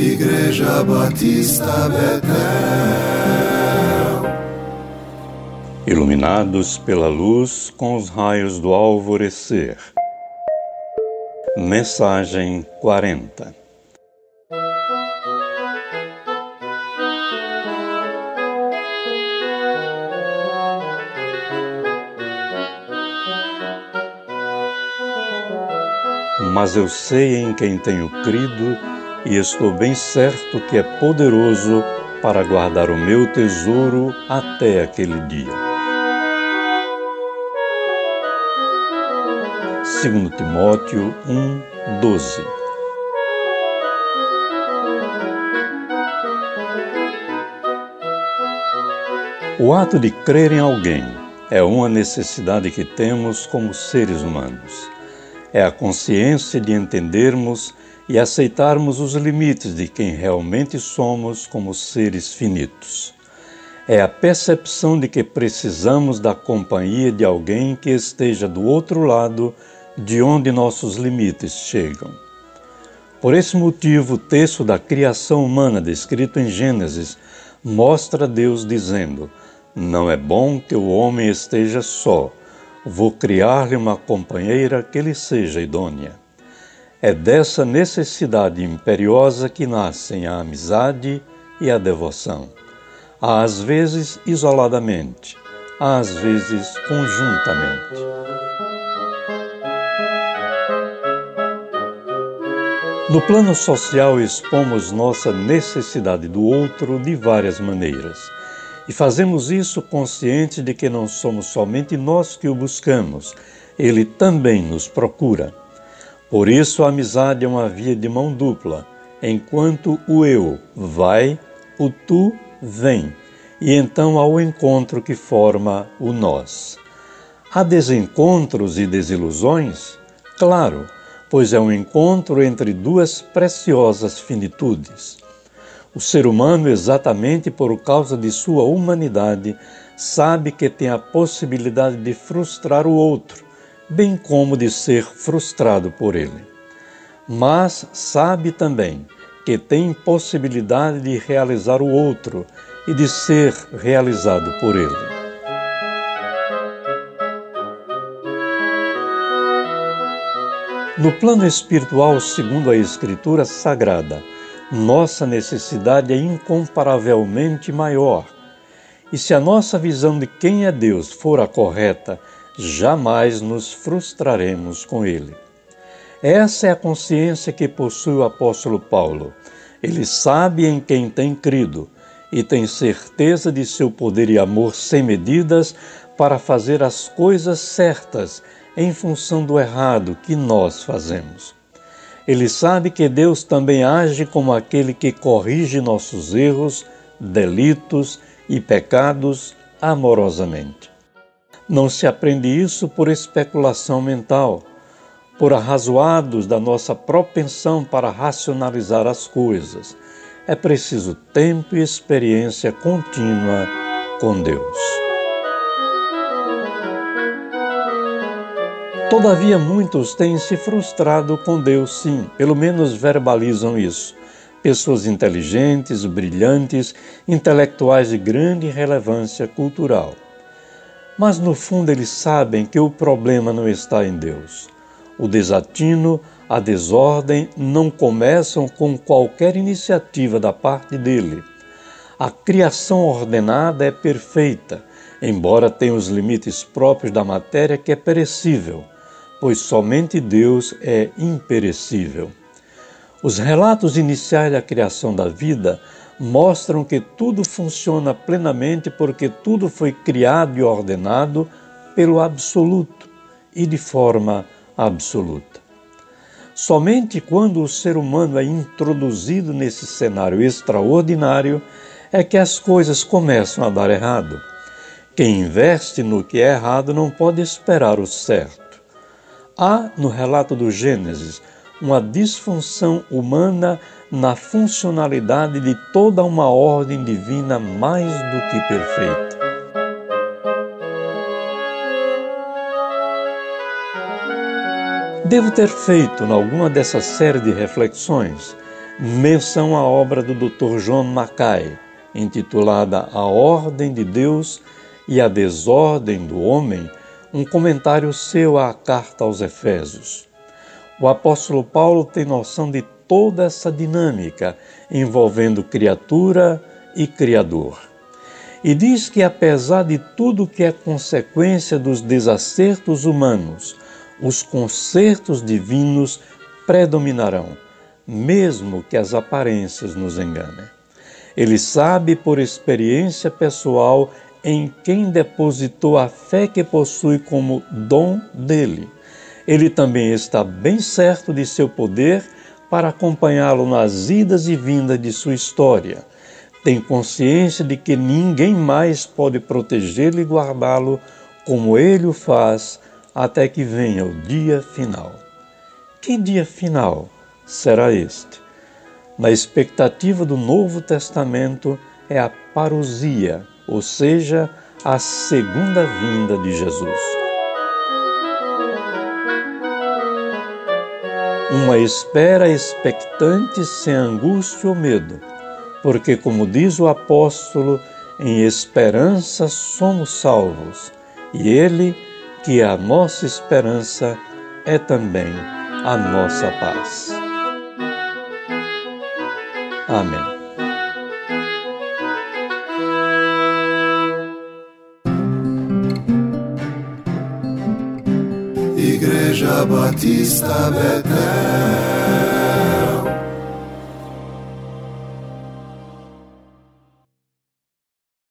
Igreja Batista Betel. Iluminados pela luz com os raios do alvorecer. Mensagem 40 Mas eu sei em quem tenho crido e estou bem certo que é poderoso para guardar o meu tesouro até aquele dia. 2 Timóteo 1, 12 O ato de crer em alguém é uma necessidade que temos como seres humanos. É a consciência de entendermos e aceitarmos os limites de quem realmente somos como seres finitos. É a percepção de que precisamos da companhia de alguém que esteja do outro lado de onde nossos limites chegam. Por esse motivo, o texto da criação humana descrito em Gênesis mostra Deus dizendo: Não é bom que o homem esteja só, vou criar-lhe uma companheira que lhe seja idônea. É dessa necessidade imperiosa que nascem a amizade e a devoção, às vezes isoladamente, às vezes conjuntamente. No plano social, expomos nossa necessidade do outro de várias maneiras. E fazemos isso consciente de que não somos somente nós que o buscamos, ele também nos procura. Por isso, a amizade é uma via de mão dupla. Enquanto o eu vai, o tu vem, e então há o encontro que forma o nós. Há desencontros e desilusões? Claro, pois é um encontro entre duas preciosas finitudes. O ser humano, exatamente por causa de sua humanidade, sabe que tem a possibilidade de frustrar o outro bem como de ser frustrado por ele. Mas sabe também que tem possibilidade de realizar o outro e de ser realizado por ele. No plano espiritual, segundo a Escritura Sagrada, nossa necessidade é incomparavelmente maior. E se a nossa visão de quem é Deus for a correta, jamais nos frustraremos com ele. Essa é a consciência que possui o apóstolo Paulo. Ele sabe em quem tem crido e tem certeza de seu poder e amor sem medidas para fazer as coisas certas em função do errado que nós fazemos. Ele sabe que Deus também age como aquele que corrige nossos erros, delitos e pecados amorosamente. Não se aprende isso por especulação mental, por arrazoados da nossa propensão para racionalizar as coisas. É preciso tempo e experiência contínua com Deus. Todavia, muitos têm se frustrado com Deus, sim, pelo menos verbalizam isso. Pessoas inteligentes, brilhantes, intelectuais de grande relevância cultural mas no fundo eles sabem que o problema não está em Deus. O desatino, a desordem não começam com qualquer iniciativa da parte dele. A criação ordenada é perfeita, embora tenha os limites próprios da matéria que é perecível, pois somente Deus é imperecível. Os relatos iniciais da criação da vida mostram que tudo funciona plenamente porque tudo foi criado e ordenado pelo absoluto e de forma absoluta. Somente quando o ser humano é introduzido nesse cenário extraordinário é que as coisas começam a dar errado. Quem investe no que é errado não pode esperar o certo. Há, no relato do Gênesis, uma disfunção humana na funcionalidade de toda uma ordem divina mais do que perfeita. Devo ter feito, em alguma dessa série de reflexões, menção à obra do Dr. John Mackay, intitulada A Ordem de Deus e a Desordem do Homem, um comentário seu à carta aos Efésios. O apóstolo Paulo tem noção de toda essa dinâmica envolvendo criatura e criador. E diz que, apesar de tudo que é consequência dos desacertos humanos, os concertos divinos predominarão, mesmo que as aparências nos enganem. Ele sabe por experiência pessoal em quem depositou a fé que possui como dom dele. Ele também está bem certo de seu poder para acompanhá-lo nas idas e vindas de sua história. Tem consciência de que ninguém mais pode protegê-lo e guardá-lo como ele o faz até que venha o dia final. Que dia final será este? Na expectativa do Novo Testamento é a parousia, ou seja, a segunda vinda de Jesus. Uma espera expectante sem angústia ou medo, porque, como diz o apóstolo, em esperança somos salvos, e Ele, que é a nossa esperança, é também a nossa paz. Amém. Igreja Batista Betel